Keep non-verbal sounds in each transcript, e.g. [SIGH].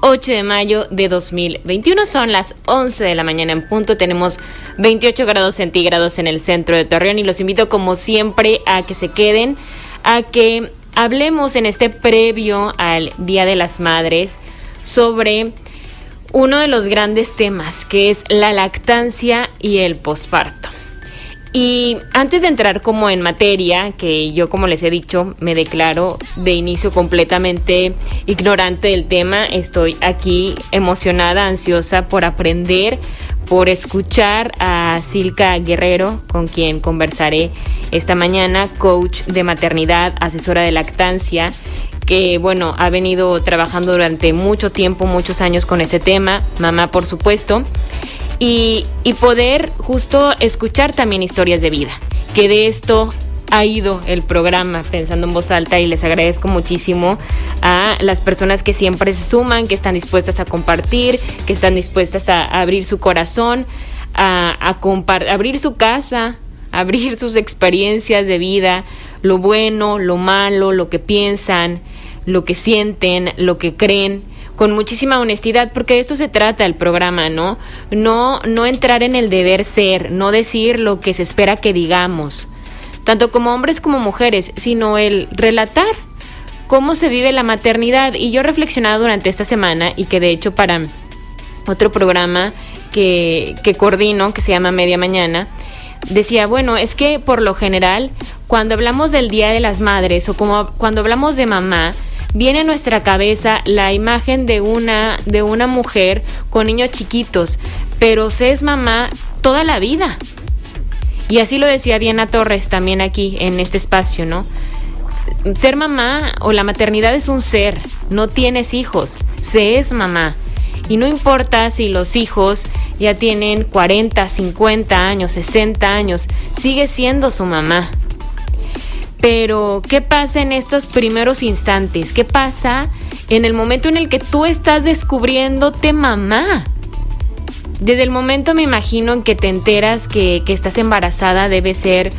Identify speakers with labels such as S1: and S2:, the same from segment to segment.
S1: 8 de mayo de 2021. Son las 11 de la mañana en punto. Tenemos 28 grados centígrados en el centro de Torreón y los invito como siempre a que se queden, a que hablemos en este previo al Día de las Madres sobre uno de los grandes temas que es la lactancia y el posparto. Y antes de entrar como en materia, que yo como les he dicho, me declaro de inicio completamente ignorante del tema, estoy aquí emocionada, ansiosa por aprender, por escuchar a Silka Guerrero, con quien conversaré esta mañana, coach de maternidad, asesora de lactancia, que bueno, ha venido trabajando durante mucho tiempo, muchos años con este tema, mamá por supuesto y, poder justo escuchar también historias de vida, que de esto ha ido el programa pensando en voz alta y les agradezco muchísimo a las personas que siempre se suman, que están dispuestas a compartir, que están dispuestas a abrir su corazón, a, a abrir su casa, abrir sus experiencias de vida, lo bueno, lo malo, lo que piensan, lo que sienten, lo que creen con muchísima honestidad, porque de esto se trata el programa, ¿no? No, no entrar en el deber ser, no decir lo que se espera que digamos, tanto como hombres como mujeres, sino el relatar cómo se vive la maternidad. Y yo he reflexionado durante esta semana y que de hecho para otro programa que, que coordino, que se llama Media Mañana, decía, bueno, es que por lo general, cuando hablamos del Día de las Madres o como cuando hablamos de mamá, viene a nuestra cabeza la imagen de una, de una mujer con niños chiquitos, pero se es mamá toda la vida. Y así lo decía Diana Torres también aquí en este espacio, ¿no? Ser mamá o la maternidad es un ser, no tienes hijos, se es mamá. Y no importa si los hijos ya tienen 40, 50 años, 60 años, sigue siendo su mamá. Pero, ¿qué pasa en estos primeros instantes? ¿Qué pasa en el momento en el que tú estás descubriéndote mamá? Desde el momento me imagino en que te enteras que, estás embarazada debe ser,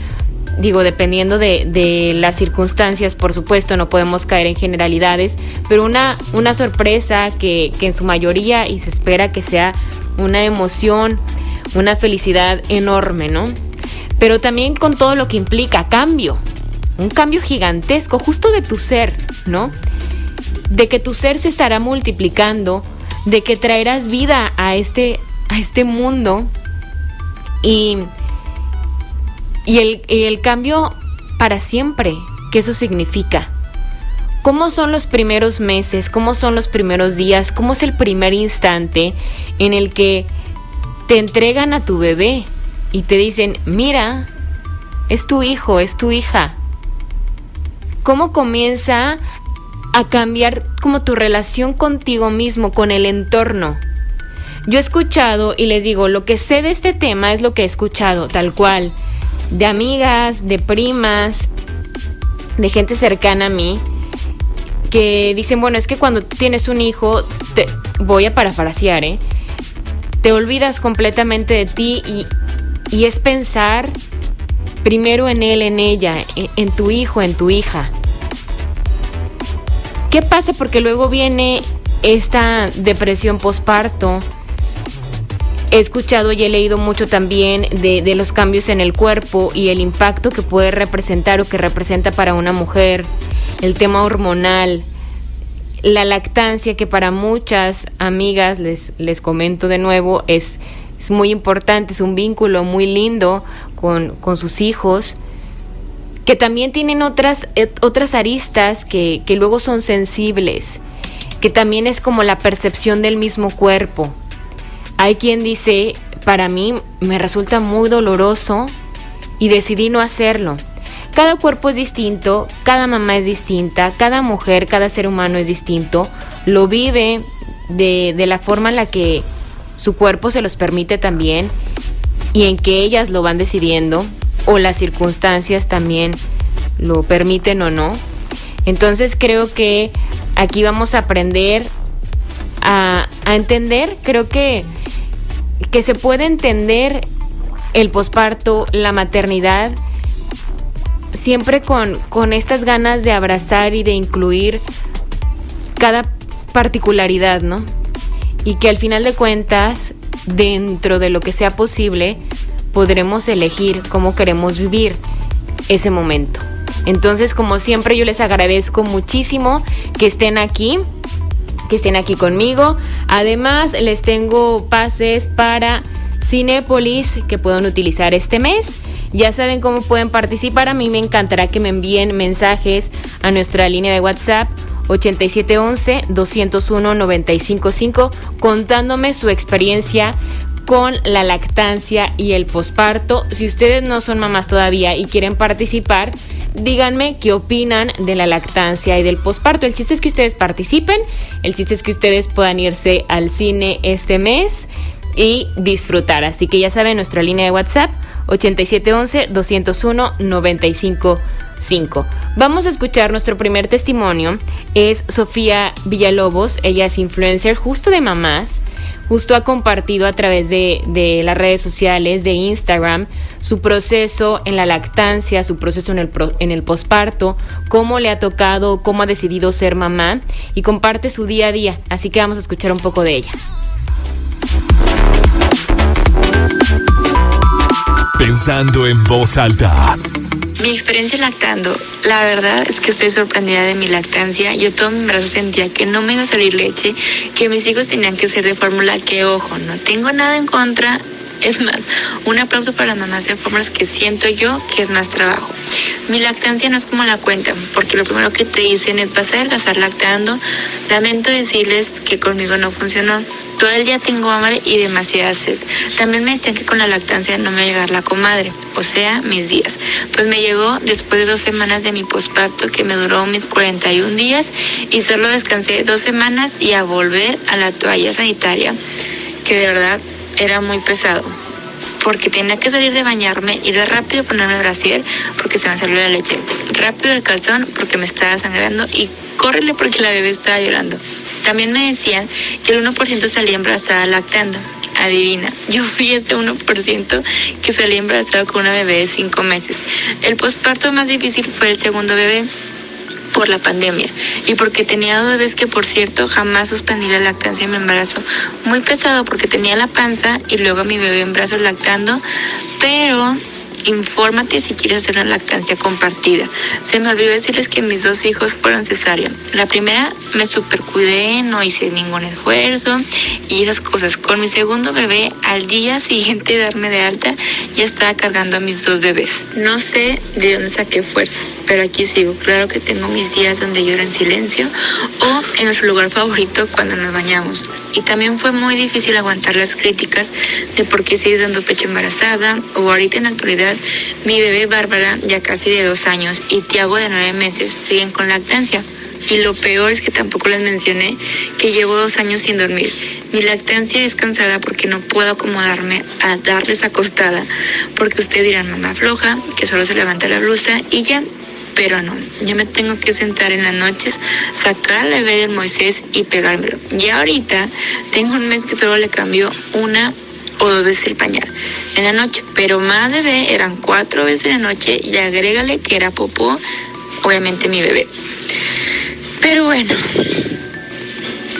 S1: digo, dependiendo de, las circunstancias, por supuesto, no podemos caer en generalidades, pero una, una sorpresa que, que en su mayoría y se espera que sea una emoción, una felicidad enorme, ¿no? Pero también con todo lo que implica cambio, un cambio gigantesco justo de tu ser, ¿no? De que tu ser se estará multiplicando, de que traerás vida a este, a este mundo y, y, el, y el cambio para siempre, ¿qué eso significa? ¿Cómo son los primeros meses? ¿Cómo son los primeros días? ¿Cómo es el primer instante en el que te entregan a tu bebé y te dicen, mira, es tu hijo, es tu hija? Cómo comienza a cambiar como tu relación contigo mismo, con el entorno. Yo he escuchado y les digo, lo que sé de este tema es lo que he escuchado, tal cual, de amigas, de primas, de gente cercana a mí, que dicen, bueno, es que cuando tienes un hijo, te, voy a parafrasear, ¿eh? te olvidas completamente de ti y, y es pensar primero en él, en ella, en, tu hijo, en tu hija. ¿Qué pasa? Porque luego viene esta depresión posparto. He escuchado y he leído mucho también de, los cambios en el cuerpo y el impacto que puede representar o que representa para una mujer, el tema hormonal, la lactancia que para muchas amigas, les, les comento de nuevo, es, es muy importante, es un vínculo muy lindo con, sus hijos, que también tienen otras, otras aristas que, que luego son sensibles, que también es como la percepción del mismo cuerpo. Hay quien dice, para mí me resulta muy doloroso y decidí no hacerlo. Cada cuerpo es distinto, cada mamá es distinta, cada mujer, cada ser humano es distinto, lo vive de, de la forma en la que su cuerpo se los permite también y en que ellas lo van decidiendo o las circunstancias también lo permiten o no. Entonces creo que aquí vamos a aprender a, entender, creo que, que se puede entender el posparto, la maternidad, siempre con, con estas ganas de abrazar y de incluir cada particularidad, ¿no? Y que al final de cuentas, dentro de lo que sea posible, podremos elegir cómo queremos vivir ese momento. Entonces, como siempre, yo les agradezco muchísimo que estén aquí, que estén aquí conmigo. Además, les tengo pases para Cinépolis que pueden utilizar este mes. Ya saben cómo pueden participar. A mí me encantará que me envíen mensajes a nuestra línea de WhatsApp 8711-201-955 contándome su experiencia con la lactancia y el posparto. Si ustedes no son mamás todavía y quieren participar, díganme qué opinan de la lactancia y del posparto. El chiste es que ustedes participen, el chiste es que ustedes puedan irse al cine este mes y disfrutar. Así que ya saben, nuestra línea de WhatsApp 8711-201-955. Vamos a escuchar nuestro primer testimonio. Es Sofía Villalobos, ella es influencer justo de mamás justo ha compartido a través de, las redes sociales, de Instagram, su proceso en la lactancia, su proceso en el, en el posparto, cómo le ha tocado, cómo ha decidido ser mamá y comparte su día a día. Así que vamos a escuchar un poco de ella.
S2: Pensando en voz alta.
S3: Mi experiencia lactando, la verdad es que estoy sorprendida de mi lactancia. Yo todo mi brazo sentía que no me iba a salir leche, que mis hijos tenían que ser de fórmula, que ojo, no tengo nada en contra. Es más, un aplauso para las mamás de fórmulas que siento yo que es más trabajo. Mi lactancia no es como la cuentan, porque lo primero que te dicen es vas a adelgazar lactando. Lamento decirles que conmigo no funcionó. Todo el día tengo hambre y demasiada sed. También me decían que con la lactancia no me iba a llegar la comadre, o sea, mis días. Pues me llegó después de dos semanas de mi posparto, que me duró mis 41 días, y solo descansé dos semanas y a volver a la toalla sanitaria, que de verdad era muy pesado porque tenía que salir de bañarme, ir rápido ponerme el brasier porque se me salió la leche, rápido el calzón porque me estaba sangrando y córrele porque la bebé estaba llorando. También me decían que el 1% salía embarazada lactando. Adivina, [LAUGHS] yo fui ese 1% que salía embarazada con una bebé de 5 meses. El posparto más difícil fue el segundo bebé por la pandemia y porque tenía dos bebés que por cierto jamás suspendí la lactancia en mi embarazo. Muy pesado porque tenía la panza y luego mi bebé en brazos lactando, pero infórmate si quieres hacer una lactancia compartida. Se me olvidó decirles que mis dos hijos fueron cesárea. La primera me supercuidé, no hice ningún esfuerzo y esas cosas. Con mi segundo bebé, al día siguiente de darme de alta, ya estaba cargando a mis dos bebés. No sé de dónde saqué fuerzas, pero aquí sigo. Claro que tengo mis días donde lloro en silencio o en nuestro lugar favorito cuando nos bañamos. Y también fue muy difícil aguantar las críticas de por qué sigues dando pecho embarazada o ahorita en la actualidad mi bebé Bárbara, ya casi de dos años, y Tiago de nueve meses siguen con lactancia. Y lo peor es que tampoco les mencioné que llevo dos años sin dormir. Mi lactancia es cansada porque no puedo acomodarme a darles acostada, porque ustedes dirán mamá floja, que solo se levanta la blusa y ya. Pero no, yo me tengo que sentar en las noches, sacarle el bebé del Moisés y pegármelo. Y ahorita tengo un mes que solo le cambio una o dos veces el pañal en la noche, pero más bebé eran cuatro veces en la noche y agrégale que era popó, obviamente mi bebé. Pero bueno,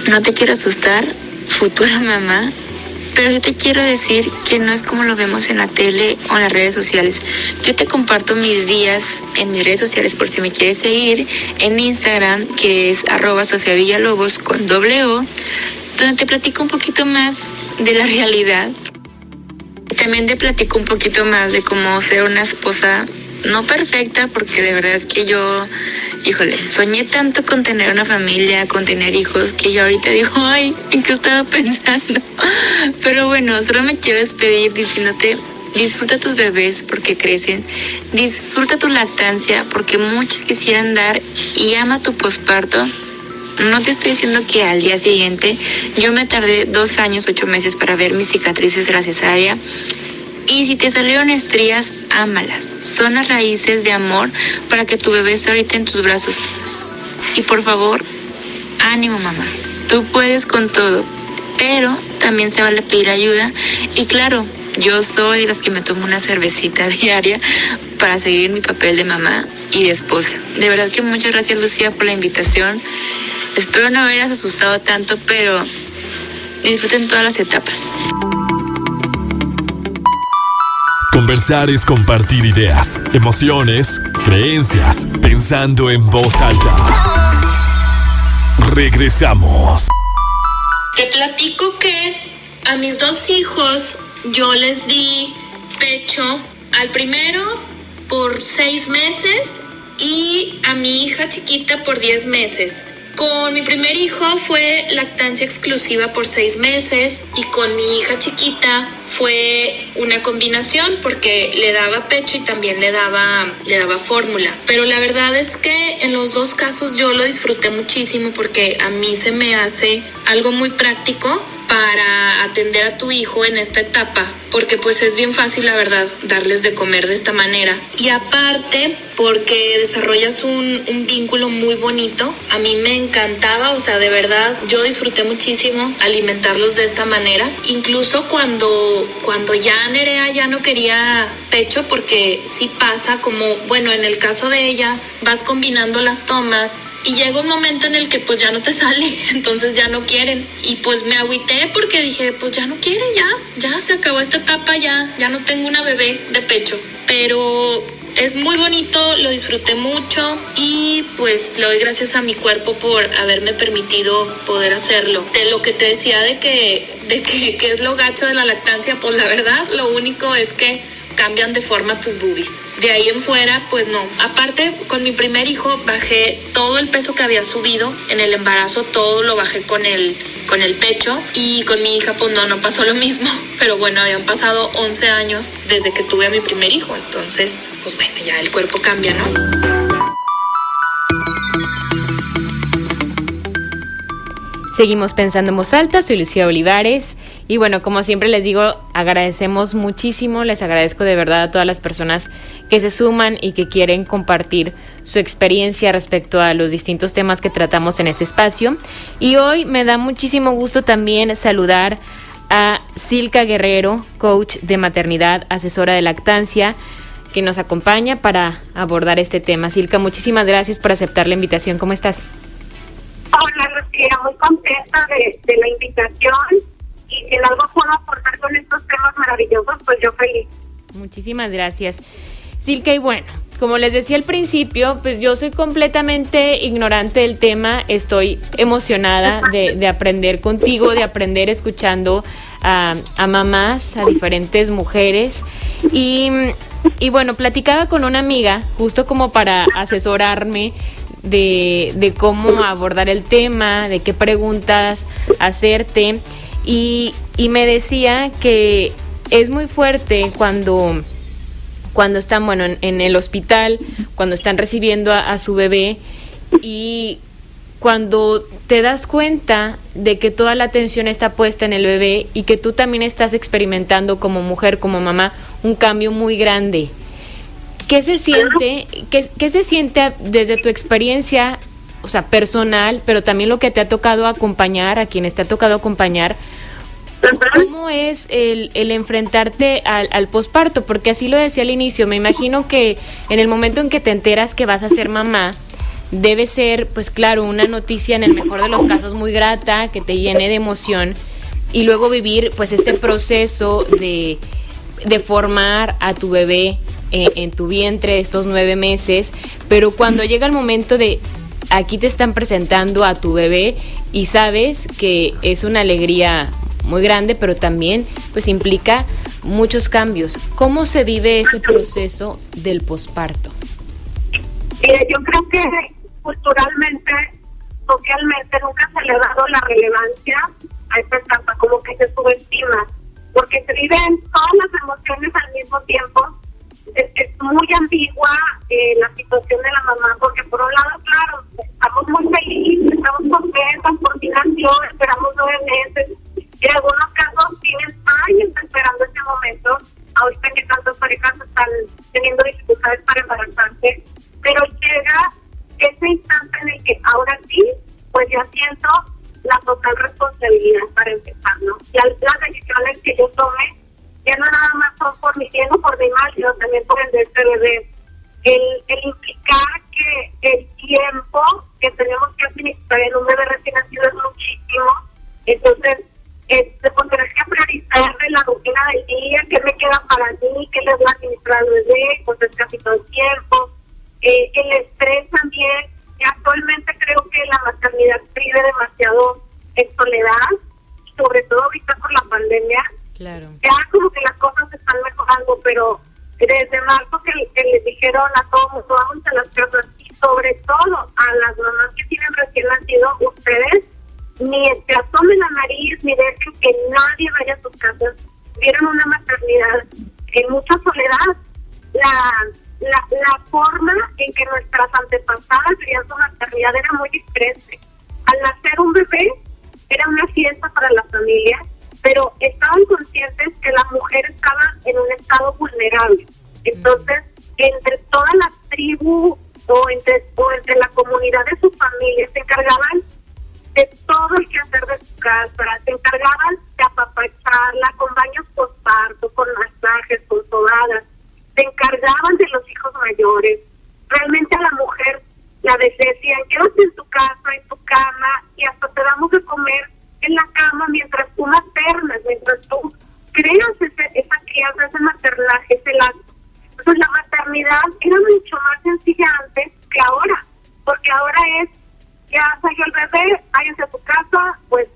S3: no te quiero asustar, futura [LAUGHS] mamá, pero yo te quiero decir que no es como lo vemos en la tele o en las redes sociales. Yo te comparto mis días en mis redes sociales por si me quieres seguir, en Instagram, que es arroba Sofía Villalobos con doble O, donde te platico un poquito más de la realidad también te platico un poquito más de cómo ser una esposa no perfecta, porque de verdad es que yo, híjole, soñé tanto con tener una familia, con tener hijos, que yo ahorita digo, [LAUGHS] ay, ¿en qué estaba pensando? [LAUGHS] Pero bueno, solo me quiero despedir diciéndote, disfruta tus bebés porque crecen, disfruta tu lactancia porque muchos quisieran dar y ama tu posparto. No te estoy diciendo que al día siguiente yo me tardé dos años, ocho meses para ver mis cicatrices de la cesárea Y si te salieron estrías, ámalas. Son las raíces de amor para que tu bebé esté ahorita en tus brazos. Y por favor, ánimo mamá. Tú puedes con todo. Pero también se vale pedir ayuda. Y claro, yo soy de las que me tomo una cervecita [LAUGHS] diaria para seguir mi papel de mamá y de esposa. De verdad que muchas gracias Lucía por la invitación. Espero no haberas asustado tanto, pero disfruten todas las etapas.
S2: Conversar es compartir ideas, emociones, creencias, pensando en voz alta. Regresamos.
S4: Te platico que a mis dos hijos yo les di pecho al primero por seis meses y a mi hija chiquita por diez meses. Con mi primer hijo fue lactancia exclusiva por seis meses y con mi hija chiquita fue una combinación porque le daba pecho y también le daba, le daba fórmula. Pero la verdad es que en los dos casos yo lo disfruté muchísimo porque a mí se me hace algo muy práctico para atender a tu hijo en esta etapa, porque pues es bien fácil, la verdad, darles de comer de esta manera. Y aparte, porque desarrollas un, vínculo muy bonito, a mí me encantaba, o sea, de verdad, yo disfruté muchísimo alimentarlos de esta manera, incluso cuando, cuando ya Nerea ya no quería pecho, porque sí pasa como, bueno, en el caso de ella, vas combinando las tomas y llega un momento en el que pues ya no te sale, [LAUGHS] entonces ya no quieren. Y pues me agüité porque dije, pues ya no quieren, ya, ya se acabó esta etapa, ya, ya no tengo una bebé de pecho. Pero es muy bonito, lo disfruté mucho y pues le doy gracias a mi cuerpo por haberme permitido poder hacerlo. De lo que te decía de que, de que, que es lo gacho de la lactancia, pues la verdad, lo único es que cambian de forma tus boobies. De ahí en fuera, pues no. Aparte, con mi primer hijo bajé todo el peso que había subido en el embarazo, todo lo bajé con el, con el pecho y con mi hija, pues no, no pasó lo mismo. [LAUGHS] Pero bueno, habían pasado 11 años desde que tuve a mi primer hijo, entonces, pues bueno, ya el cuerpo cambia, ¿no?
S1: Seguimos pensando en voz alta, soy Lucía Olivares y bueno, como siempre les digo, agradecemos muchísimo, les agradezco de verdad a todas las personas que se suman y que quieren compartir su experiencia respecto a los distintos temas que tratamos en este espacio. Y hoy me da muchísimo gusto también saludar a Silka Guerrero, coach de maternidad, asesora de lactancia, que nos acompaña para abordar este tema. Silka, muchísimas gracias por aceptar la invitación. ¿Cómo estás?
S5: Hola, Lucía, muy contenta de, de la invitación y si en algo puedo aportar con estos temas maravillosos, pues yo feliz.
S1: Muchísimas gracias. Silke, y bueno, como les decía al principio, pues yo soy completamente ignorante del tema, estoy emocionada de, de aprender contigo, de aprender escuchando a, a, mamás, a diferentes mujeres. Y, y bueno, platicaba con una amiga, justo como para asesorarme de, de cómo abordar el tema, de qué preguntas hacerte. Y, y me decía que es muy fuerte cuando, cuando están, bueno, en, el hospital, cuando están recibiendo a, a, su bebé y cuando te das cuenta de que toda la atención está puesta en el bebé y que tú también estás experimentando como mujer, como mamá, un cambio muy grande. ¿Qué se siente, qué, qué se siente desde tu experiencia, o sea, personal, pero también lo que te ha tocado acompañar, a quienes te ha tocado acompañar, ¿Cómo es el, el enfrentarte al, al, posparto? Porque así lo decía al inicio, me imagino que en el momento en que te enteras que vas a ser mamá, debe ser, pues claro, una noticia en el mejor de los casos muy grata, que te llene de emoción, y luego vivir pues este proceso de, de formar a tu bebé en, en tu vientre estos nueve meses, pero cuando llega el momento de aquí te están presentando a tu bebé y sabes que es una alegría muy grande, pero también pues implica muchos cambios. ¿Cómo se vive ese proceso del posparto?
S5: Eh, yo creo que culturalmente, socialmente, nunca se le ha dado la relevancia a esta etapa, como que se subestima, porque se viven todas las emociones al mismo tiempo. Es, muy ambigua eh, la entre toda la tribu o entre, o entre la comunidad de su familia se encargaban de todo el quehacer de su casa, se encargaban de apapacharla con baños postparto, con masajes, con sobadas, se encargaban de los hijos mayores. Realmente a la mujer la decían, quédate en tu casa, en tu cama, y hasta te damos de comer en la cama mientras tú maternas, mientras tú creas ese, esa crianza, ese maternaje, ese lazo. Entonces la maternidad era mucho más sencilla antes que ahora, porque ahora es ya salió el bebé, váyanse a tu casa, pues,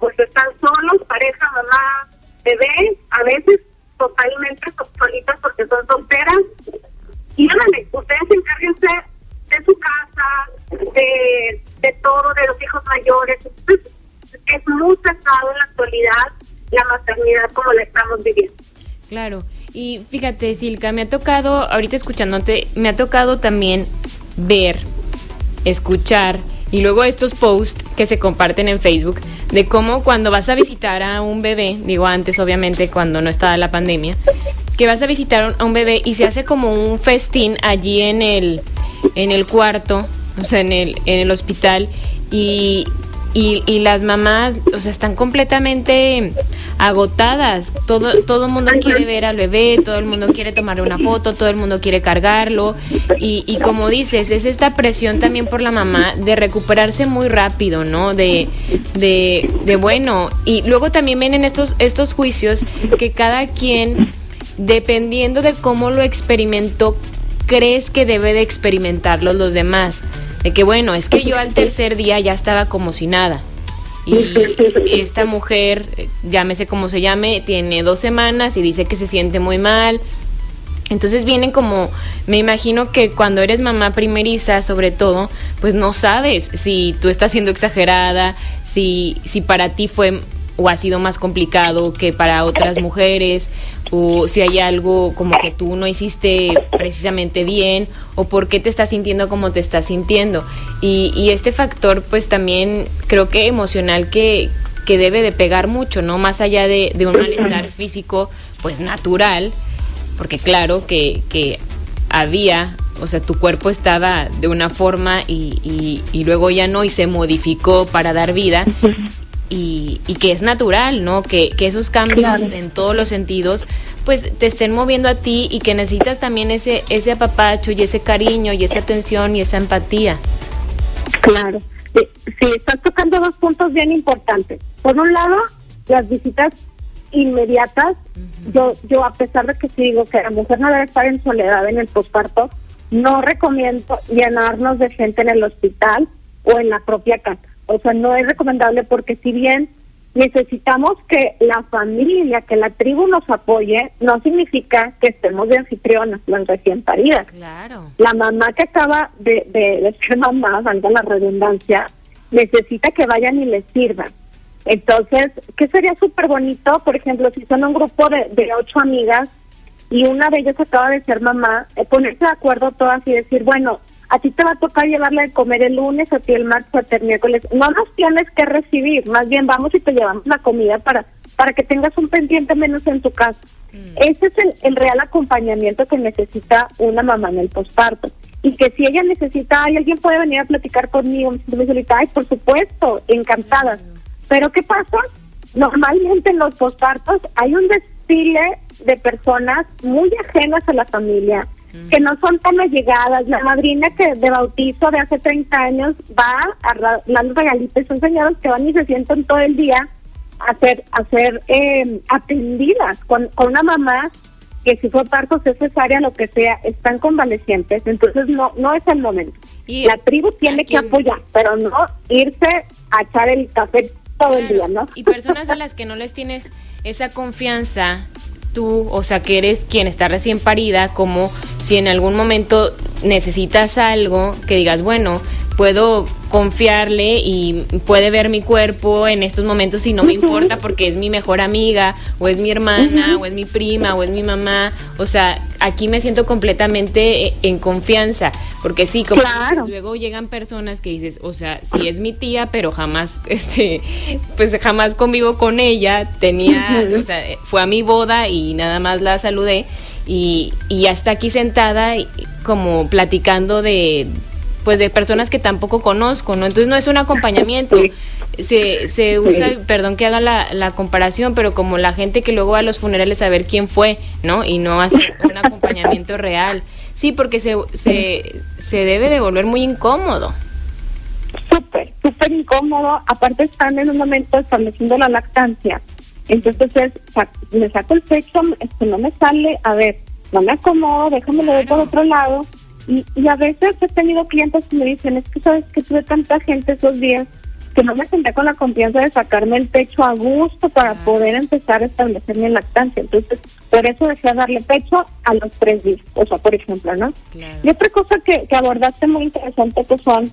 S5: pues están solos, pareja, mamá, bebé, a veces totalmente solitas porque son solteras. Y ándale, ustedes encárguense de su casa, de, de todo, de los hijos mayores. es muy pesado en la actualidad la maternidad como la estamos viviendo.
S1: Claro. Y fíjate, Silka, me ha tocado, ahorita escuchándote, me ha tocado también ver, escuchar y luego estos posts que se comparten en Facebook de cómo cuando vas a visitar a un bebé, digo antes obviamente cuando no estaba la pandemia, que vas a visitar a un bebé y se hace como un festín allí en el, en el cuarto, o sea, en el, en el hospital y, y, y, las mamás, o sea, están completamente agotadas. Todo todo el mundo quiere ver al bebé, todo el mundo quiere tomarle una foto, todo el mundo quiere cargarlo. Y, y como dices, es esta presión también por la mamá de recuperarse muy rápido, ¿no? De, de, de bueno. Y luego también vienen estos, estos juicios que cada quien, dependiendo de cómo lo experimentó, crees que debe de experimentarlos los demás. De que bueno, es que yo al tercer día ya estaba como si nada. Y esta mujer, llámese como se llame, tiene dos semanas y dice que se siente muy mal. Entonces vienen como, me imagino que cuando eres mamá primeriza, sobre todo, pues no sabes si tú estás siendo exagerada, si, si para ti fue o ha sido más complicado que para otras mujeres, o si hay algo como que tú no hiciste precisamente bien, o por qué te estás sintiendo como te estás sintiendo. Y, este factor, pues también creo que emocional que, que debe de pegar mucho, ¿no? Más allá de, de un malestar físico, pues natural, porque claro que, que había o sea, tu cuerpo estaba de una forma y, y, y, luego ya no y se modificó para dar vida y, y que es natural, ¿no? Que, que esos cambios claro. en todos los sentidos pues te estén moviendo a ti y que necesitas también ese, ese apapacho y ese cariño y esa atención y esa empatía.
S5: Claro, sí, sí estás tocando dos puntos bien importantes. Por un lado, las visitas inmediatas, uh -huh. yo yo a pesar de que sí digo que la mujer no debe estar en soledad en el posparto, no recomiendo llenarnos de gente en el hospital o en la propia casa. O sea, no es recomendable porque si bien necesitamos que la familia, que la tribu nos apoye, no significa que estemos de anfitrionas, las recién paridas.
S1: Claro.
S5: La mamá que acaba de, de, de ser mamá, valga la redundancia, necesita que vayan y les sirvan. Entonces, ¿qué sería súper bonito? Por ejemplo, si son un grupo de, de ocho amigas y una de ellas acaba de ser mamá, eh, ponerse de acuerdo todas y decir, bueno, a ti te va a tocar llevarle de comer el lunes, a ti el martes, a ti el miércoles. No nos tienes que recibir, más bien vamos y te llevamos la comida para para que tengas un pendiente menos en tu casa. Mm. Ese es el, el, real acompañamiento que necesita una mamá en el posparto. Y que si ella necesita, ay, alguien puede venir a platicar conmigo, me solita, ay, por supuesto, encantada. Mm. Pero ¿qué pasa normalmente en los pospartos hay un desfile de personas muy ajenas a la familia, que no son tan allegadas. La madrina que de bautizo de hace 30 años va a dar regalitos, son señoras que van y se sientan todo el día a ser, a ser eh, atendidas con, con una mamá que si fue parto cesárea, lo que sea, están convalecientes, entonces no no es el momento. Y la tribu tiene que apoyar, pero no irse a echar el café todo el día, ¿no?
S1: Y personas a las que no les tienes esa confianza, tú, o sea, que eres quien está recién parida, como si en algún momento necesitas algo, que digas, bueno, puedo confiarle y puede ver mi cuerpo en estos momentos y no me importa [LAUGHS] porque es mi mejor amiga o es mi hermana o es mi prima o es mi mamá. O sea, aquí me siento completamente eh, en confianza porque sí, como luego llegan personas que dices, o sea, sí es mi tía, pero jamás, [LAUGHS] este, pues jamás convivo con ella, tenía, o sea, fue a mi boda y nada más la saludé y, y ya está aquí sentada como platicando de pues de personas que tampoco conozco, ¿no? Entonces no es un acompañamiento. [LAUGHS] Se, se usa, perdón que haga la, la, comparación, pero como la gente que luego va a los funerales a ver quién fue, ¿no? Y no hace un acompañamiento real. Sí, porque se, se, se debe de volver muy incómodo.
S5: Súper, súper incómodo. Aparte están en un momento estableciendo la lactancia. Entonces es, me saco el pecho, esto no me sale, a ver, no me acomodo, déjame ver por otro lado y, a veces he tenido clientes que me dicen, es que sabes que tuve tanta gente esos días que no me senté con la confianza de sacarme el pecho a gusto para poder empezar a establecer mi lactancia. Entonces, por eso decía darle pecho a los tres días, o sea, por ejemplo, ¿no? Y otra cosa que, que abordaste muy interesante que son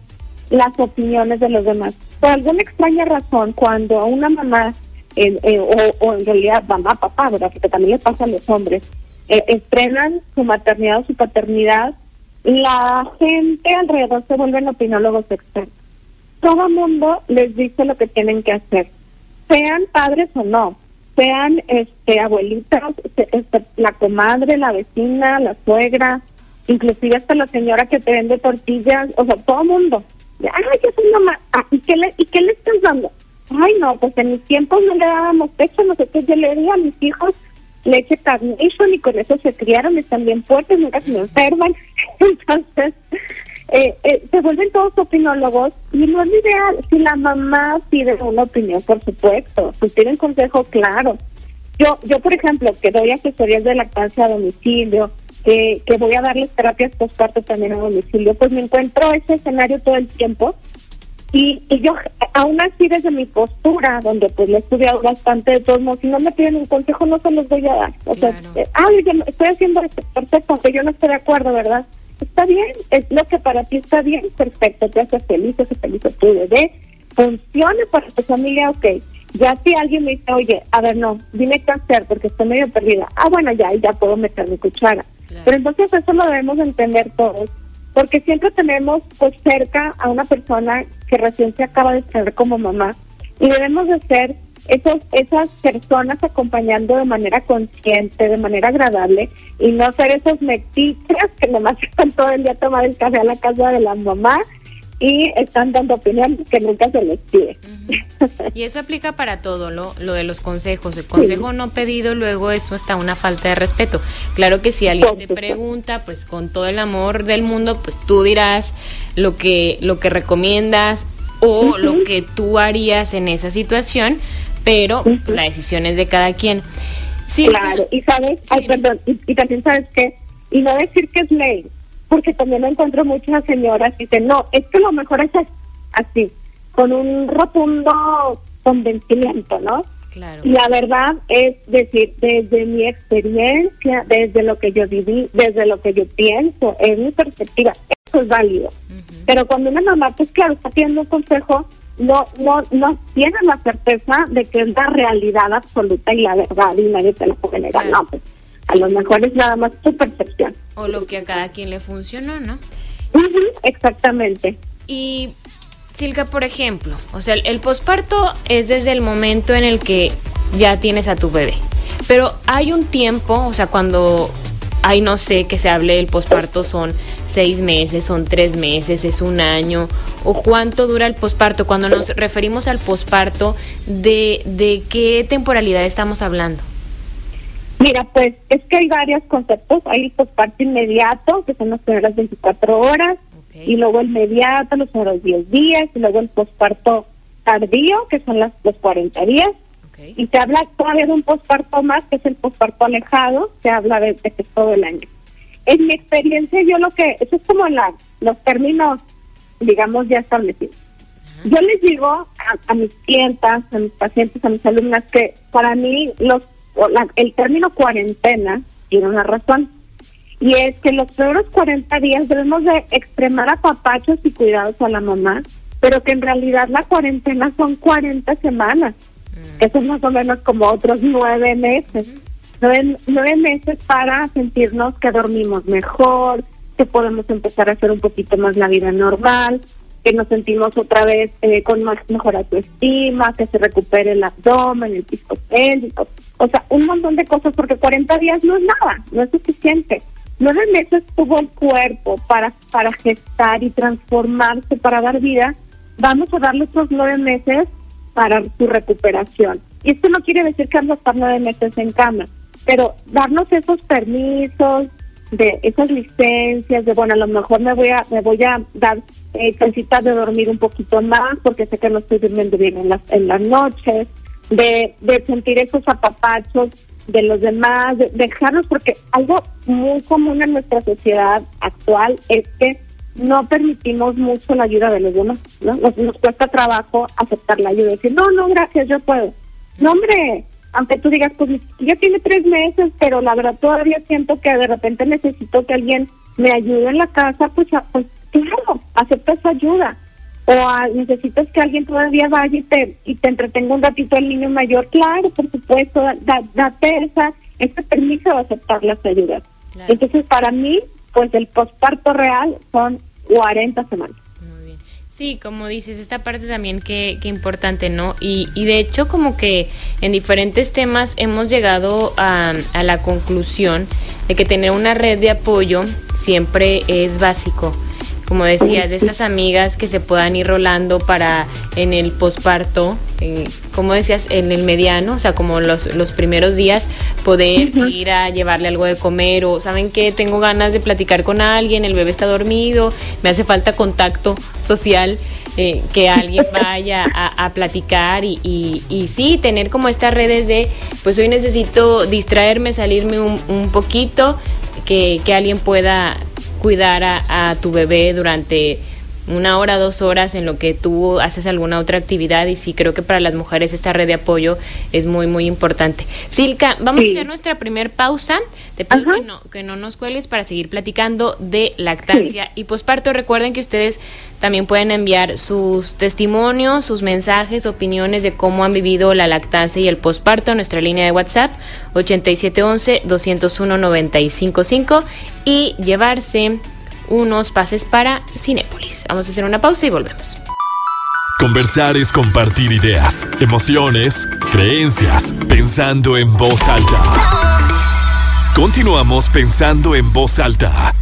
S5: las opiniones de los demás. Por alguna extraña razón, cuando una mamá, eh, o, en realidad mamá, papá, ¿verdad? Que también le pasa a los hombres, eh, estrenan su maternidad o su paternidad, la gente alrededor se vuelven opinólogos expertos. Todo mundo les dice lo que tienen que hacer, sean padres o no, sean este abuelitas, este, la comadre, la vecina, la suegra, inclusive hasta la señora que te vende tortillas, o sea, todo mundo. Ay, yo soy mamá. Ah, ¿y, qué ¿Y qué le estás dando? Ay, no, pues en mis tiempos no le dábamos pecho, nosotros yo le di a mis hijos leche Carnation y con eso se criaron, están bien fuertes, nunca se enferman. [LAUGHS] Entonces, eh, eh, se vuelven todos opinólogos y no es ideal. Si la mamá pide una opinión, por supuesto, si un consejo, claro. Yo, yo por ejemplo, que doy asesorías de lactancia a domicilio, que, que voy a darles terapias postparto también a domicilio, pues me encuentro ese escenario todo el tiempo y, y yo, aún así desde mi postura, donde pues le he estudiado bastante de todos modos, si no me piden un consejo no se los voy a dar. O sea, eh, estoy haciendo esto, perfecto, aunque yo no estoy de acuerdo, ¿verdad? Está bien, es lo que para ti está bien, perfecto, te hace feliz, hace feliz a tu bebé, funcione para tu familia, ok. Ya si alguien me dice, oye, a ver, no, dime qué hacer porque estoy medio perdida. Ah, bueno, ya, ya puedo meter mi cuchara. Pero entonces eso lo debemos entender todos porque siempre tenemos pues cerca a una persona que recién se acaba de tener como mamá y debemos de ser esos, esas personas acompañando de manera consciente, de manera agradable y no ser esos metiches que nomás [LAUGHS] están todo el día a tomar el café a la casa de la mamá y están dando opinión que nunca se les pide.
S1: Y eso aplica para todo, lo, lo de los consejos. El consejo no pedido, luego eso está una falta de respeto. Claro que si alguien te pregunta, pues con todo el amor del mundo, pues tú dirás lo que, lo que recomiendas o lo que tú harías en esa situación, pero la decisión es de cada quien.
S5: Sí, claro, y sabes, perdón, y, y también sabes que, y no decir que es ley, porque también encuentro muchas señoras que dicen, no, es que lo mejor es así, con un rotundo convencimiento, ¿no? Claro. Y la verdad es decir, desde mi experiencia, desde lo que yo viví, desde lo que yo pienso, es mi perspectiva, eso es válido. Pero cuando una mamá, pues claro, está pidiendo un consejo, no, no, no tiene la certeza de que es la realidad absoluta y la verdad y nadie te la puede negar. No, pues a lo mejor es nada más tu percepción.
S1: O lo que a cada quien le funcionó, ¿no?
S5: exactamente.
S1: Y Silka, por ejemplo, o sea, el posparto es desde el momento en el que ya tienes a tu bebé. Pero hay un tiempo, o sea, cuando hay, no sé, que se hable del posparto son seis meses, son tres meses, es un año, o cuánto dura el posparto. Cuando nos referimos al posparto, ¿de, ¿de qué temporalidad estamos hablando?
S5: Mira, pues es que hay varios conceptos. Hay el posparto inmediato, que son las primeras 24 horas, y luego el inmediato, los primeros 10 días, y luego el posparto tardío, que son las, los 40 días. Y se habla todavía de un posparto más, que es el posparto alejado, se habla de, de, todo el año. En mi experiencia, yo lo que, eso es como la, los términos, digamos, ya establecidos. Yo les digo a, a mis clientas, a mis pacientes, a mis alumnas, que para mí los el término cuarentena tiene una razón. Y es que los primeros 40 días debemos de extremar apapachos y cuidados a la mamá, pero que en realidad la cuarentena son 40 semanas. Mm. Eso es más o menos como otros nueve meses. Nueve, nueve meses para sentirnos que dormimos mejor, que podemos empezar a hacer un poquito más la vida normal, que nos sentimos otra vez eh, con más mejor autoestima, que se recupere el abdomen, el piso pélvico. O sea, un montón de cosas, porque 40 días no es nada, no es suficiente. Nueve meses tuvo el cuerpo para, para gestar y transformarse, para dar vida. Vamos a darle esos nueve meses para su recuperación. Y esto no quiere decir que vamos a estar nueve meses en cama, pero darnos esos permisos, de esas licencias, de bueno, a lo mejor me voy a, me voy a dar eh, de dormir un poquito más porque sé que no estoy durmiendo bien en las, en las noches, de, de sentir esos apapachos de los demás, de dejarnos, porque algo muy común en nuestra sociedad actual es que no permitimos mucho la ayuda de los demás, ¿no? Nos, nos cuesta trabajo aceptar la ayuda, decir, no, no, gracias, yo puedo. No, hombre, aunque tú digas, pues ya tiene tres meses, pero la verdad todavía siento que de repente necesito que alguien me ayude en la casa, pues, pues claro, acepta esa ayuda o a, necesitas que alguien todavía vaya y te, y te entretenga un ratito el niño mayor, claro, por supuesto, da, date esa, ese permiso de aceptar las ayudas. Entonces, para mí, pues el posparto real son 40 semanas.
S1: Sí, como dices, esta parte también que, que importante, ¿no? Y, y de hecho como que en diferentes temas hemos llegado a, a la conclusión de que tener una red de apoyo siempre es básico como decías, de estas amigas que se puedan ir rolando para en el posparto, como decías, en el mediano, o sea, como los, los primeros días, poder ir a llevarle algo de comer o, ¿saben qué? Tengo ganas de platicar con alguien, el bebé está dormido, me hace falta contacto social. Eh, que alguien [LAUGHS] vaya a, platicar y, y, sí, tener como estas redes de, pues hoy necesito distraerme, salirme un, un poquito, que, que alguien pueda cuidar a, tu bebé durante una hora, dos horas en lo que tú haces alguna otra actividad y sí creo que para las mujeres esta red de apoyo es muy, muy importante. Silka, vamos a hacer nuestra primer pausa. Te pido que no, que no, nos cuelgues para seguir platicando de lactancia y posparto. Recuerden que ustedes también pueden enviar sus testimonios, sus mensajes, opiniones de cómo han vivido la lactancia y el posparto a nuestra línea de WhatsApp 8711-201-955 y llevarse unos pases para Cinépolis. Vamos a hacer una pausa y volvemos.
S2: Conversar es compartir ideas, emociones, creencias, pensando en voz alta. Continuamos pensando en voz alta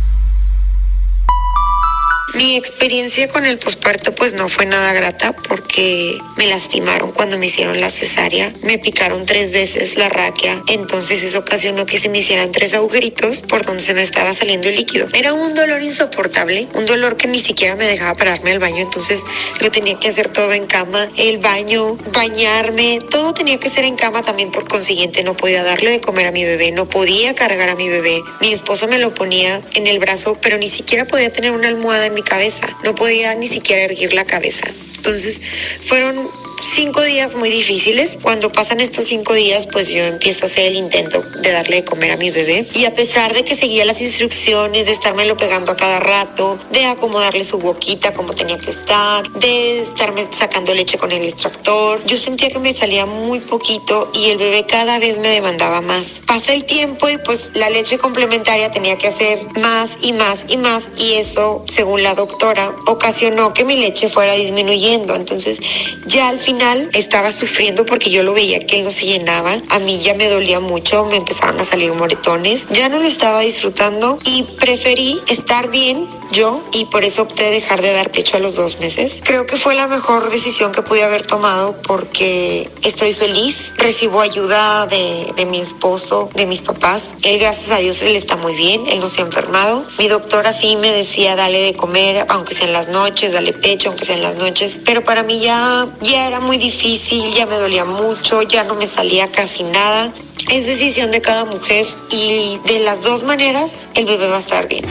S6: mi experiencia con el posparto pues no fue nada grata porque me lastimaron cuando me hicieron la cesárea, me picaron tres veces la raquia, entonces eso ocasionó que se me hicieran tres agujeritos por donde se me estaba saliendo el líquido. Era un dolor insoportable, un dolor que ni siquiera me dejaba pararme al baño, entonces lo tenía que hacer todo en cama, el baño, bañarme, todo tenía que ser en cama. También por consiguiente, no podía darle de comer a mi bebé, no podía cargar a mi bebé, mi esposo me lo ponía en el brazo, pero ni siquiera podía tener una almohada mi cabeza, no podía ni siquiera erguir la cabeza. Entonces fueron cinco días muy difíciles. Cuando pasan estos cinco días, pues yo empiezo a hacer el intento de darle de comer a mi bebé. Y a pesar de que seguía las instrucciones, de estármelo pegando a cada rato, de acomodarle su boquita como tenía que estar, de estarme sacando leche con el extractor, yo sentía que me salía muy poquito y el bebé cada vez me demandaba más. Pasa el tiempo y pues la leche complementaria tenía que hacer más y más y más y eso, según la doctora, ocasionó que mi leche fuera disminuyendo. Entonces ya al final final estaba sufriendo porque yo lo veía que no se llenaba. A mí ya me dolía mucho, me empezaron a salir moretones. Ya no lo estaba disfrutando y preferí estar bien yo y por eso opté dejar de dar pecho a los dos meses. Creo que fue la mejor decisión que pude haber tomado porque estoy feliz. Recibo ayuda de, de mi esposo, de mis papás. Él, gracias a Dios, él está muy bien, él no se ha enfermado. Mi doctora sí me decía, dale de comer, aunque sea en las noches, dale pecho, aunque sea en las noches. Pero para mí ya, ya muy difícil, ya me dolía mucho, ya no me salía casi nada. Es decisión de cada mujer y de las dos maneras el bebé va a estar bien.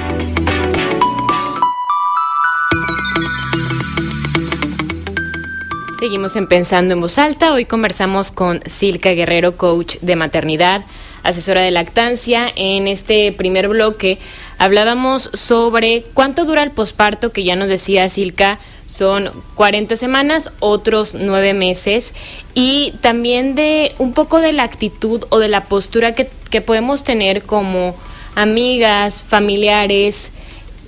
S1: Seguimos en Pensando en Voz Alta. Hoy conversamos con Silka Guerrero, coach de maternidad, asesora de lactancia. En este primer bloque hablábamos sobre cuánto dura el posparto, que ya nos decía Silka, son 40 semanas, otros 9 meses, y también de un poco de la actitud o de la postura que, que podemos tener como amigas, familiares,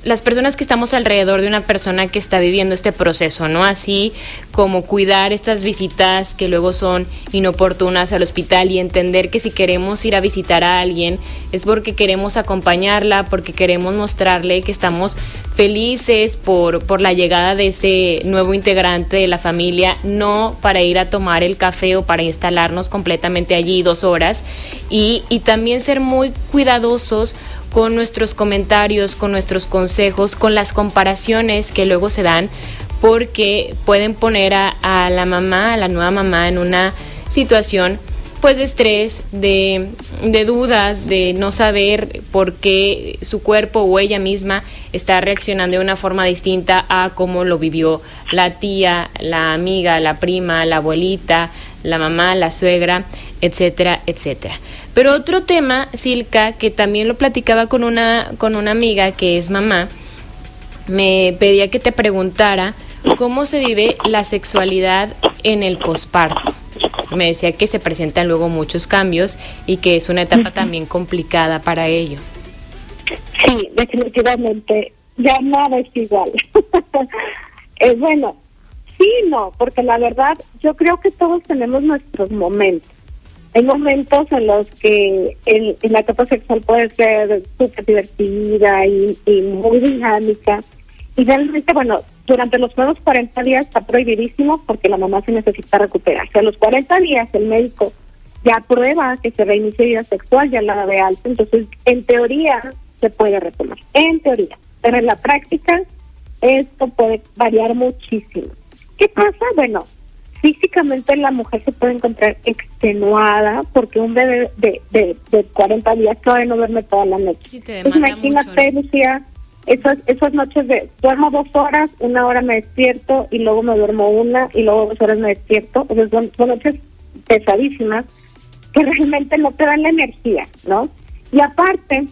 S1: las personas que estamos alrededor de una persona que está viviendo este proceso, ¿no? Así como cuidar estas visitas que luego son inoportunas al hospital y entender que si queremos ir a visitar a alguien es porque queremos acompañarla, porque queremos mostrarle que estamos felices por, por la llegada de ese nuevo integrante de la familia, no para ir a tomar el café o para instalarnos completamente allí dos horas y, y también ser muy cuidadosos con nuestros comentarios, con nuestros consejos, con las comparaciones que luego se dan, porque pueden poner a, la mamá, a la nueva mamá, en una situación pues de estrés, de, de, dudas, de no saber por qué su cuerpo o ella misma está reaccionando de una forma distinta a cómo lo vivió la tía, la amiga, la prima, la abuelita, la mamá, la suegra, etcétera, etcétera. Pero otro tema, Silka, que también lo platicaba con una, con una amiga que es mamá, me pedía que te preguntara cómo se vive la sexualidad en el posparto. Me decía que se presentan luego muchos cambios y que es una etapa también complicada para ello.
S5: Sí, definitivamente. Ya nada es igual. [LAUGHS] eh, bueno, sí, no, porque la verdad yo creo que todos tenemos nuestros momentos. Hay momentos en los que el, la etapa sexual puede ser súper divertida y, muy dinámica. Y realmente, bueno, durante los primeros 40 días está prohibidísimo porque la mamá se necesita recuperarse. A los 40 días el médico ya prueba que se reinicia vida sexual, ya la de alta. Entonces, en teoría, se puede retomar. En teoría. Pero en la práctica, esto puede variar muchísimo. ¿Qué pasa? Bueno, físicamente la mujer se puede encontrar extenuada porque un bebé de, de, de 40 días todavía no duerme toda la noche. Entonces imagínate, Lucía, esas, esas noches de duermo dos horas, una hora me despierto y luego me duermo una y luego dos horas me despierto. O son, noches pesadísimas que realmente no te dan la energía, ¿no? Y aparte,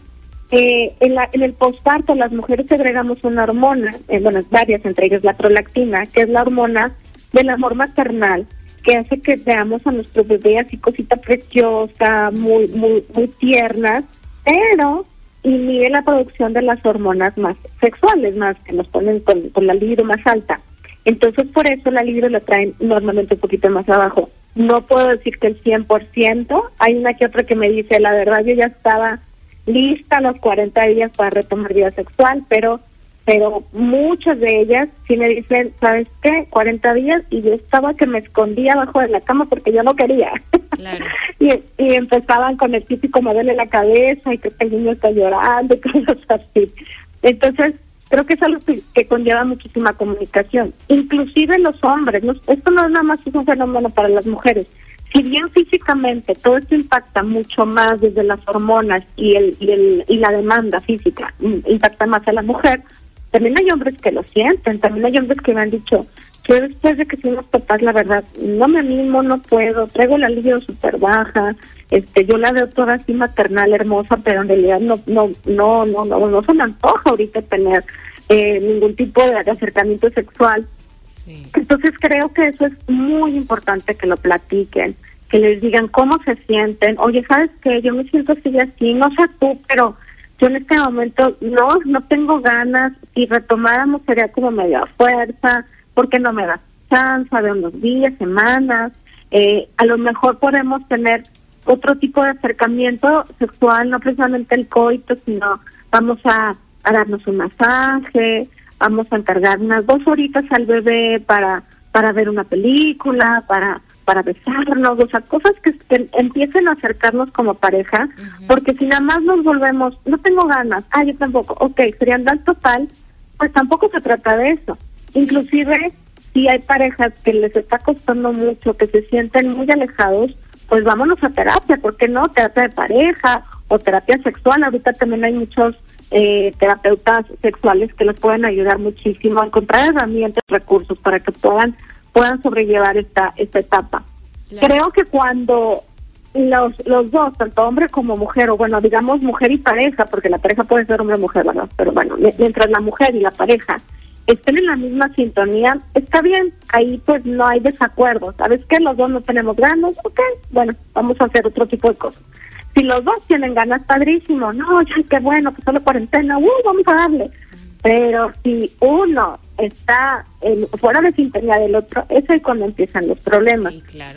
S5: eh, en, la, en el posparto las mujeres segregamos una hormona, eh, bueno, varias, entre ellas la prolactina, que es la hormona del amor maternal que hace que veamos a nuestro bebé así cosita preciosa, muy, muy, muy tiernas, pero inhibe la producción de las hormonas más sexuales, más que nos ponen con, con la libido más alta. Entonces, por eso la libido la traen normalmente un poquito más abajo. No puedo decir que el 100%, hay una que otra que me dice, la verdad, yo ya estaba lista a los 40 días para retomar vida sexual, pero pero muchas de ellas sí me dicen, ¿sabes qué? 40 días y yo estaba que me escondía abajo de la cama porque yo no quería. [LAUGHS] y, y empezaban con el típico duele la cabeza y que el niño está llorando y [LAUGHS] cosas así. Entonces, creo que es algo que, conlleva muchísima comunicación. Inclusive los hombres, no, esto no es nada más un fenómeno para las mujeres. Si bien físicamente todo esto impacta mucho más desde las hormonas y el, y, el, y la demanda física mm, impacta más a la mujer, también hay hombres que lo sienten, también hay hombres que me han dicho, yo después de que fuimos papás, la verdad, no me animo, no puedo, traigo la libido súper baja, este, yo la veo toda así maternal, hermosa, pero en realidad no, no, no, no, no, no se me antoja ahorita tener eh, ningún tipo de acercamiento sexual. Entonces creo que eso es muy importante que lo platiquen, que les digan cómo se sienten. Oye, ¿sabes qué? Yo me siento así así, no sé tú, pero yo en este momento no, no tengo ganas. Si retomáramos sería como media fuerza, porque no me da. chance de unos días, semanas, eh, a lo mejor podemos tener otro tipo de acercamiento sexual, no precisamente el coito, sino vamos a, a darnos un masaje, vamos a encargar unas dos horitas al bebé para para ver una película, para para besarnos, o sea, cosas que, empiecen a acercarnos como pareja, porque si nada más nos volvemos, no tengo ganas, ah, yo tampoco, ok, frialdad total, pues tampoco se trata de eso. Inclusive, si hay parejas que les está costando mucho, que se sienten muy alejados, pues vámonos a terapia, ¿por qué no? Terapia de pareja o terapia sexual, ahorita también hay muchos eh, terapeutas sexuales que les pueden ayudar muchísimo a encontrar herramientas, recursos para que puedan puedan sobrellevar esta, esta etapa. Creo que cuando los, los dos, tanto hombre como mujer, o bueno, digamos mujer y pareja, porque la pareja puede ser hombre o mujer, ¿verdad? Pero bueno, mientras la mujer y la pareja estén en la misma sintonía, está bien, ahí pues no hay desacuerdo. ¿Sabes qué? Los dos no tenemos ganas, ok, bueno, vamos a hacer otro tipo de cosas. Si los dos tienen ganas, padrísimo, no, ya qué bueno, pues solo cuarentena, uh, vamos a darle. Pero si uno está en, fuera de sintonía del otro, es ahí cuando empiezan los problemas.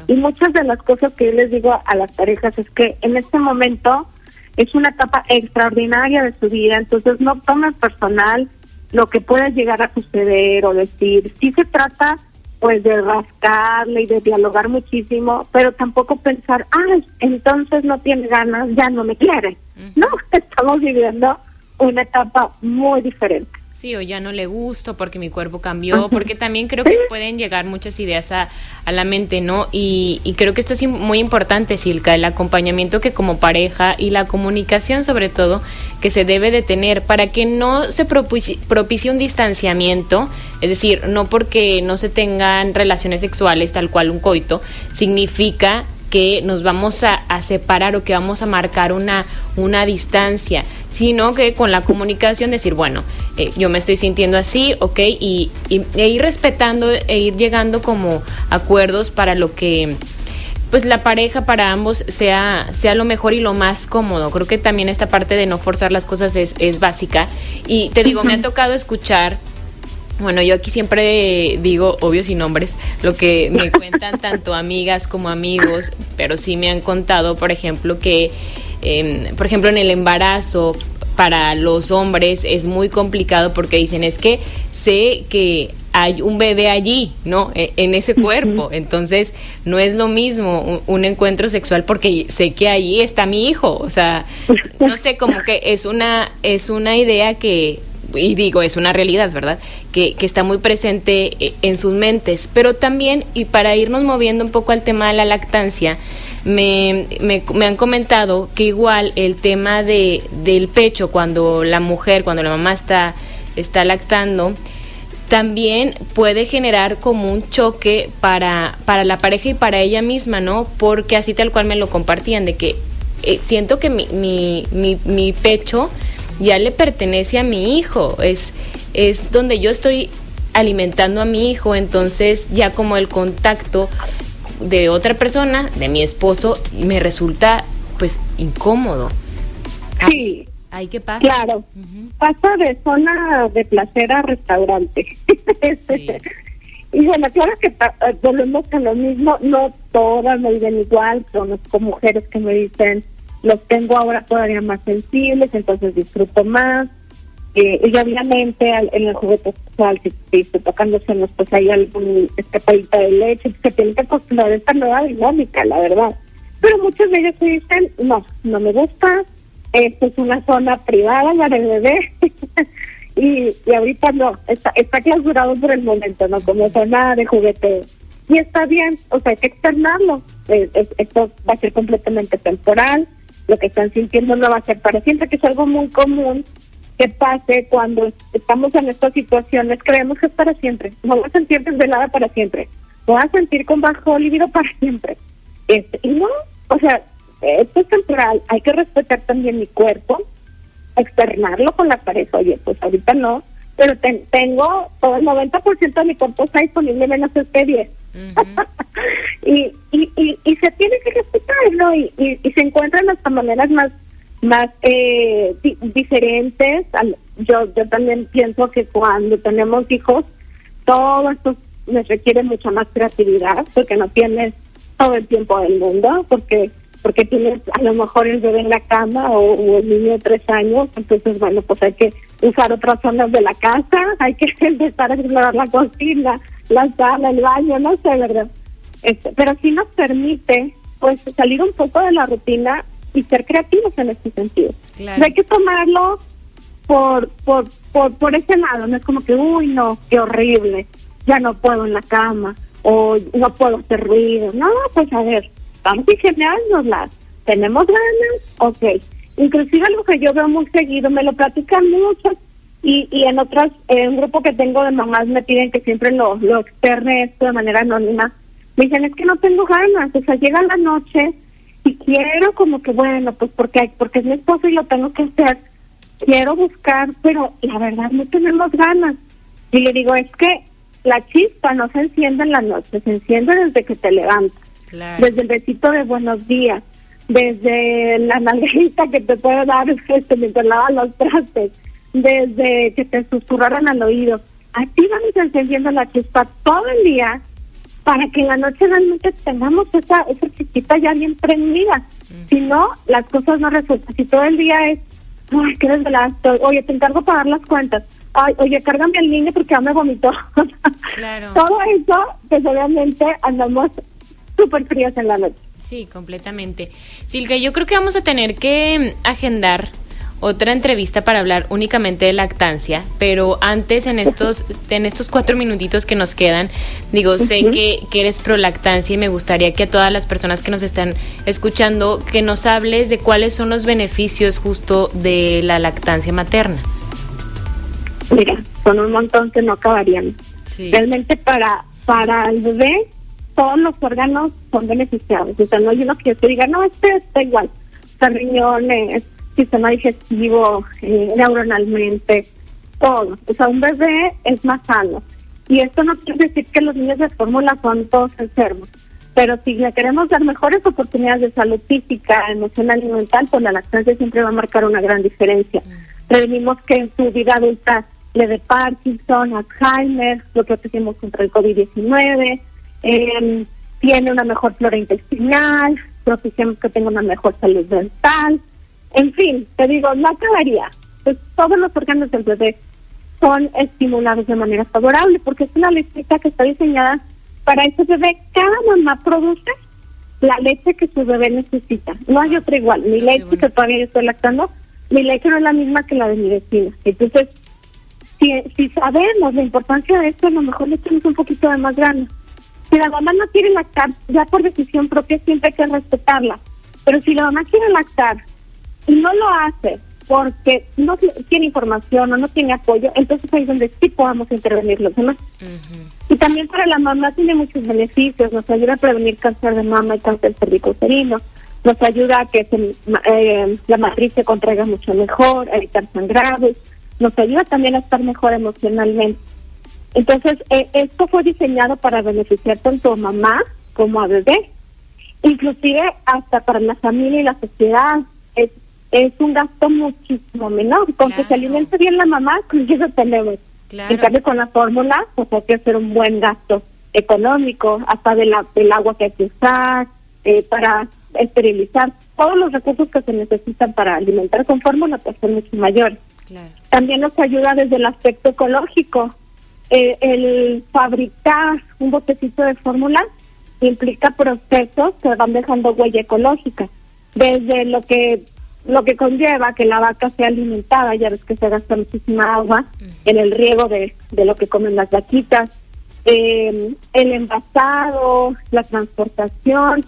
S5: Y muchas de las cosas que yo les digo a las parejas es que en este momento es una etapa extraordinaria de su vida, entonces no tomen personal lo que pueda llegar a suceder o decir. Sí se trata pues de rascarle y de dialogar muchísimo, pero tampoco pensar, ah, entonces no tiene ganas, ya no me quiere. No, [LAUGHS] estamos viviendo una etapa muy diferente.
S1: Sí, o ya no le gusto porque mi cuerpo cambió, [LAUGHS] porque también creo que pueden llegar muchas ideas a, a la mente, ¿no? Y, y, creo que esto es muy importante, Silka, el acompañamiento que como pareja y la comunicación sobre todo que se debe de tener para que no se propicie, propicie un distanciamiento, es decir, no porque no se tengan relaciones sexuales tal cual un coito, significa que nos vamos a, a, separar o que vamos a marcar una, una distancia, sino que con la comunicación decir, bueno, eh, yo me estoy sintiendo así, ok, y, y, e ir respetando e ir llegando como acuerdos para lo que pues la pareja para ambos sea, sea lo mejor y lo más cómodo. Creo que también esta parte de no forzar las cosas es, es básica. Y te digo, me ha tocado escuchar bueno, yo aquí siempre digo, obvio sin nombres, lo que me [LAUGHS] cuentan tanto amigas como amigos, pero sí me han contado, por ejemplo, que, por ejemplo, en el embarazo para los hombres es muy complicado porque dicen, es que sé que hay un bebé allí, ¿no? E, en ese cuerpo. Entonces, no es lo mismo un, encuentro sexual porque sé que allí está mi hijo. O sea, no sé, como que es una, es una idea que y digo, es una realidad, ¿verdad? Que, que, está muy presente eh, en sus mentes. Pero también, y para irnos moviendo un poco al tema de la lactancia, me, me, han comentado que igual el tema de, del pecho, cuando la mujer, cuando la mamá está, está lactando, también puede generar como un choque para, para la pareja y para ella misma, ¿no? Porque así tal cual me lo compartían, de que eh, siento que mi, mi, mi pecho ya le pertenece a mi hijo, es, es donde yo estoy alimentando a mi hijo, entonces ya como el contacto de otra persona, de mi esposo, me resulta pues incómodo.
S5: Sí.
S1: ¿Ahí qué pasa?
S5: Claro. Pasa de zona de placer a restaurante. [LAUGHS] y bueno, claro que volvemos a lo mismo, no todas me viven igual, conozco mujeres que me dicen, los tengo ahora todavía más sensibles, entonces disfruto más. Eh, y obviamente en el juguete sexual, si, estoy tocándose, pues hay algún escapadita de leche, que tienen que acostumbrar esta nueva dinámica, la verdad. Pero muchos de ellos se dicen, no, no me gusta, esto es una zona privada, la del bebé. [LAUGHS] y, y ahorita no, está, está clausurado por el momento, no como zona de juguete. Y está bien, o sea, hay que externarlo. esto va a ser completamente temporal lo que están sintiendo no va a ser para siempre, que es algo muy común que pase cuando estamos en estas situaciones, creemos que es para siempre, no voy a sentir desvelada para siempre, voy a sentir con bajo libido para siempre. Este, y no, o sea, esto es temporal, hay que respetar también mi cuerpo, externarlo con la pareja, oye, pues ahorita no, pero tengo todo el 90% de mi cuerpo está disponible menos este 10 [LAUGHS] y, y, y, se tiene que respetar, ¿no? Y, y, se encuentran hasta maneras más más eh, diferentes. Yo yo también pienso que cuando tenemos hijos, todos estos les requiere mucha más creatividad porque no tienes todo el tiempo del mundo, porque porque tienes a lo mejor el bebé en la cama o, el niño de tres años, entonces bueno, pues hay que usar otras zonas de la casa, [LAUGHS] hay que empezar a explorar la cocina, la sala, el baño, no sé, ¿verdad? Este, pero sí nos permite pues salir un poco de la rutina y ser creativos en este sentido. hay que tomarlo por, por, por, por ese lado, no es como que, uy, no, qué horrible, ya no puedo en la cama o no puedo hacer ruido. No, pues a ver, vamos a las ¿Tenemos ganas? Ok. Inclusive algo que yo veo muy seguido, me lo platican mucho y, y en otras, en un grupo que tengo de mamás me piden que siempre lo, lo externe esto de manera anónima. Me dicen, es que no tengo ganas, o sea, llega la noche y quiero como que, bueno, pues porque, porque es mi esposo y lo tengo que hacer. Quiero buscar, pero la verdad no tenemos ganas. Y le digo, es que la chispa no se enciende en la noche, se enciende desde que te levantas. Desde el besito de buenos días, desde la nalguita que te puede dar [LAUGHS] este, mientras lavas los trastes, desde que te susurraran al oído. Así vamos encendiendo la chispa todo el día para que en la noche realmente tengamos esa, esa chispita ya bien prendida. Si no, las cosas no resultan. Si todo el día es, ay, qué desvelada oye, te encargo pagar las cuentas, ay, oye, cárgame al niño porque ya me vomitó. [LAUGHS] Claro. todo eso, pues obviamente andamos súper frías en la noche.
S1: Sí, completamente. Silvia, yo creo que vamos a tener que agendar otra entrevista para hablar únicamente de lactancia, pero antes en estos [LAUGHS] en estos cuatro minutitos que nos quedan, digo, sé que, que, eres pro lactancia y me gustaría que a todas las personas que nos están escuchando que nos hables de cuáles son los beneficios justo de la lactancia materna.
S5: Mira, son un montón que no acabarían. Realmente para para el bebé todos los órganos son beneficiados. O sea, no hay uno que te diga, no, este está igual. O sea, riñones, sistema digestivo, eh, neuronalmente, todo. O sea, un bebé es más sano. Y esto no quiere decir que los niños de fórmula son todos enfermos. Pero si le queremos dar mejores oportunidades de salud física, emocional y mental, pues la lactancia siempre va a marcar una gran diferencia. Prevenimos que en su vida adulta le dé Parkinson, Alzheimer, lo hacemos contra el COVID-19, eh, tiene una mejor flora intestinal, propiciamos que tenga una mejor salud dental, en fin, te digo, no acabaría. Pues todos los órganos del bebé son estimulados de manera favorable porque es una lechita que está diseñada para ese bebé. Cada mamá produce la leche que su bebé necesita. No hay otra igual. Mi leche que todavía yo estoy lactando, mi leche no es la misma que la de mi vecina. Entonces, si, si sabemos la importancia de esto, a lo mejor le echamos un poquito de más grano. Si la mamá no quiere lactar, ya por decisión propia siempre hay que respetarla. Pero si la mamá quiere lactar y no lo hace porque no tiene información o no tiene apoyo, entonces ahí es donde sí podamos intervenir los demás. Y también para la mamá tiene muchos beneficios, nos ayuda a prevenir cáncer de mama y cáncer cervicuterino, nos ayuda a que eh, la matriz se contraiga mucho mejor, a evitar sangrados, nos ayuda también a estar mejor emocionalmente. Entonces, eh, esto fue diseñado para beneficiar tanto a mamá como a bebé, inclusive hasta para la familia y la sociedad. Es, un gasto muchísimo menor. Con que se alimente bien la mamá, [LAUGHS] con eso tenemos. En cambio, con la fórmula, pues hay que hacer un buen gasto económico, hasta de la, del agua que hay que usar, eh, para esterilizar. Todos los recursos que se necesitan para alimentar con fórmula pues son mucho mayores. También nos ayuda desde el aspecto ecológico eh, el fabricar un botecito de fórmula implica procesos que van dejando huella ecológica, desde lo que lo que conlleva que la vaca sea alimentada, ya ves que se gasta muchísima agua en el riego de, de lo que comen las vaquitas, eh, el envasado, la transportación,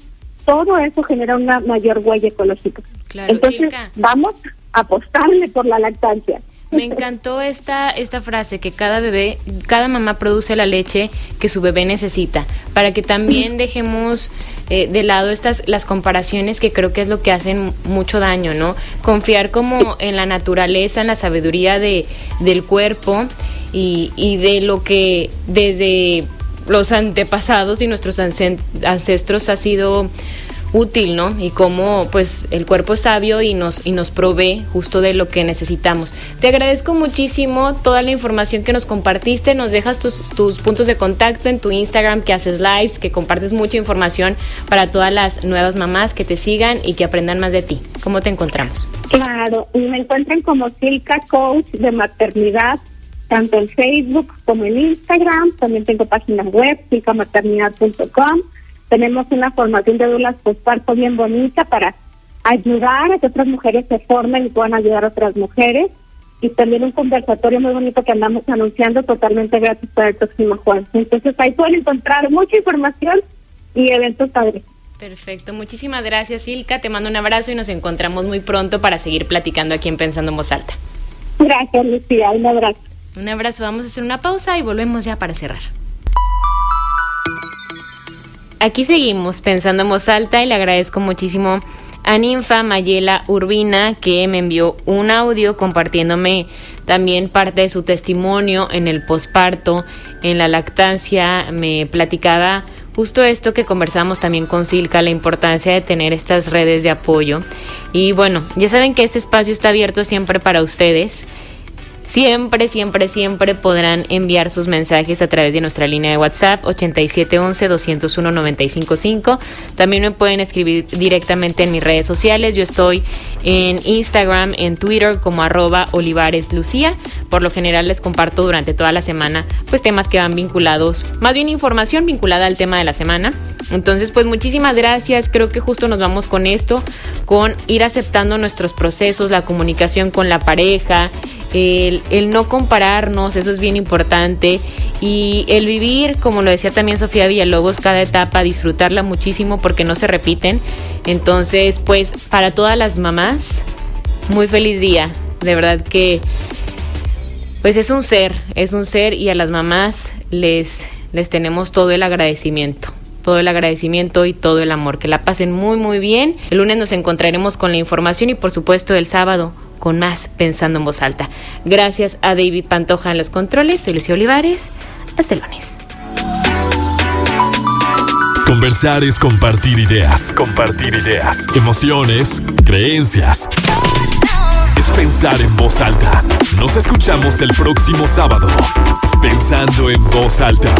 S5: todo eso genera una mayor huella ecológica. Entonces, vamos a apostarle por la lactancia.
S1: Me encantó esta, esta frase, que cada bebé, cada mamá produce la leche que su bebé necesita, para que también dejemos eh, de lado estas, las comparaciones que creo que es lo que hacen mucho daño, ¿no? Confiar como en la naturaleza, en la sabiduría de, del cuerpo y, y de lo que desde los antepasados y nuestros ancestros ha sido útil, ¿no? Y cómo pues el cuerpo es sabio y nos, y nos provee justo de lo que necesitamos. Te agradezco muchísimo toda la información que nos compartiste, nos dejas tus, tus puntos de contacto en tu Instagram, que haces lives, que compartes mucha información para todas las nuevas mamás que te sigan y que aprendan más de ti. ¿Cómo te encontramos?
S5: Claro, me encuentran como Silka Coach de Maternidad, tanto en Facebook como en Instagram. También tengo página web, silcamaternidad.com tenemos una formación de dulas postparto bien bonita para ayudar a que otras mujeres se formen y puedan ayudar a otras mujeres. Y también un conversatorio muy bonito que andamos anunciando totalmente gratis para el próximo jueves. Entonces ahí pueden encontrar mucha información y eventos padres.
S1: Perfecto, muchísimas gracias Ilka, te mando un abrazo y nos encontramos muy pronto para seguir platicando aquí en Pensando en Voz Alta.
S5: Gracias Lucía, un abrazo.
S1: Un abrazo, vamos a hacer una pausa y volvemos ya para cerrar. Aquí seguimos pensando en voz alta y le agradezco muchísimo a Ninfa Mayela Urbina que me envió un audio compartiéndome también parte de su testimonio en el posparto, en la lactancia, me platicaba justo esto que conversamos también con Silka, la importancia de tener estas redes de apoyo. Y bueno, ya saben que este espacio está abierto siempre para ustedes. Siempre, siempre, siempre podrán enviar sus mensajes a través de nuestra línea de WhatsApp 8711-201-955. También me pueden escribir directamente en mis redes sociales. Yo estoy en Instagram, en Twitter como arroba Olivares Lucía. Por lo general les comparto durante toda la semana pues temas que van vinculados, más bien información vinculada al tema de la semana. Entonces pues muchísimas gracias. Creo que justo nos vamos con esto, con ir aceptando nuestros procesos, la comunicación con la pareja el, no compararnos, eso es bien importante. Y el vivir, como lo decía también Sofía Villalobos, cada etapa, disfrutarla muchísimo porque no se repiten. Entonces, pues para todas las mamás, muy feliz día. De verdad que, pues es un ser, es un ser y a las mamás les, les tenemos todo el agradecimiento todo el agradecimiento y todo el amor. Que la pasen muy muy bien. El lunes nos encontraremos con la información y por supuesto el sábado con más Pensando en Voz Alta. Gracias a David Pantoja en los controles. Soy Lucía Olivares. Hasta el lunes.
S2: Conversar es compartir ideas. Compartir ideas. Emociones, creencias. Es pensar en voz alta. Nos escuchamos el próximo sábado. Pensando en voz alta.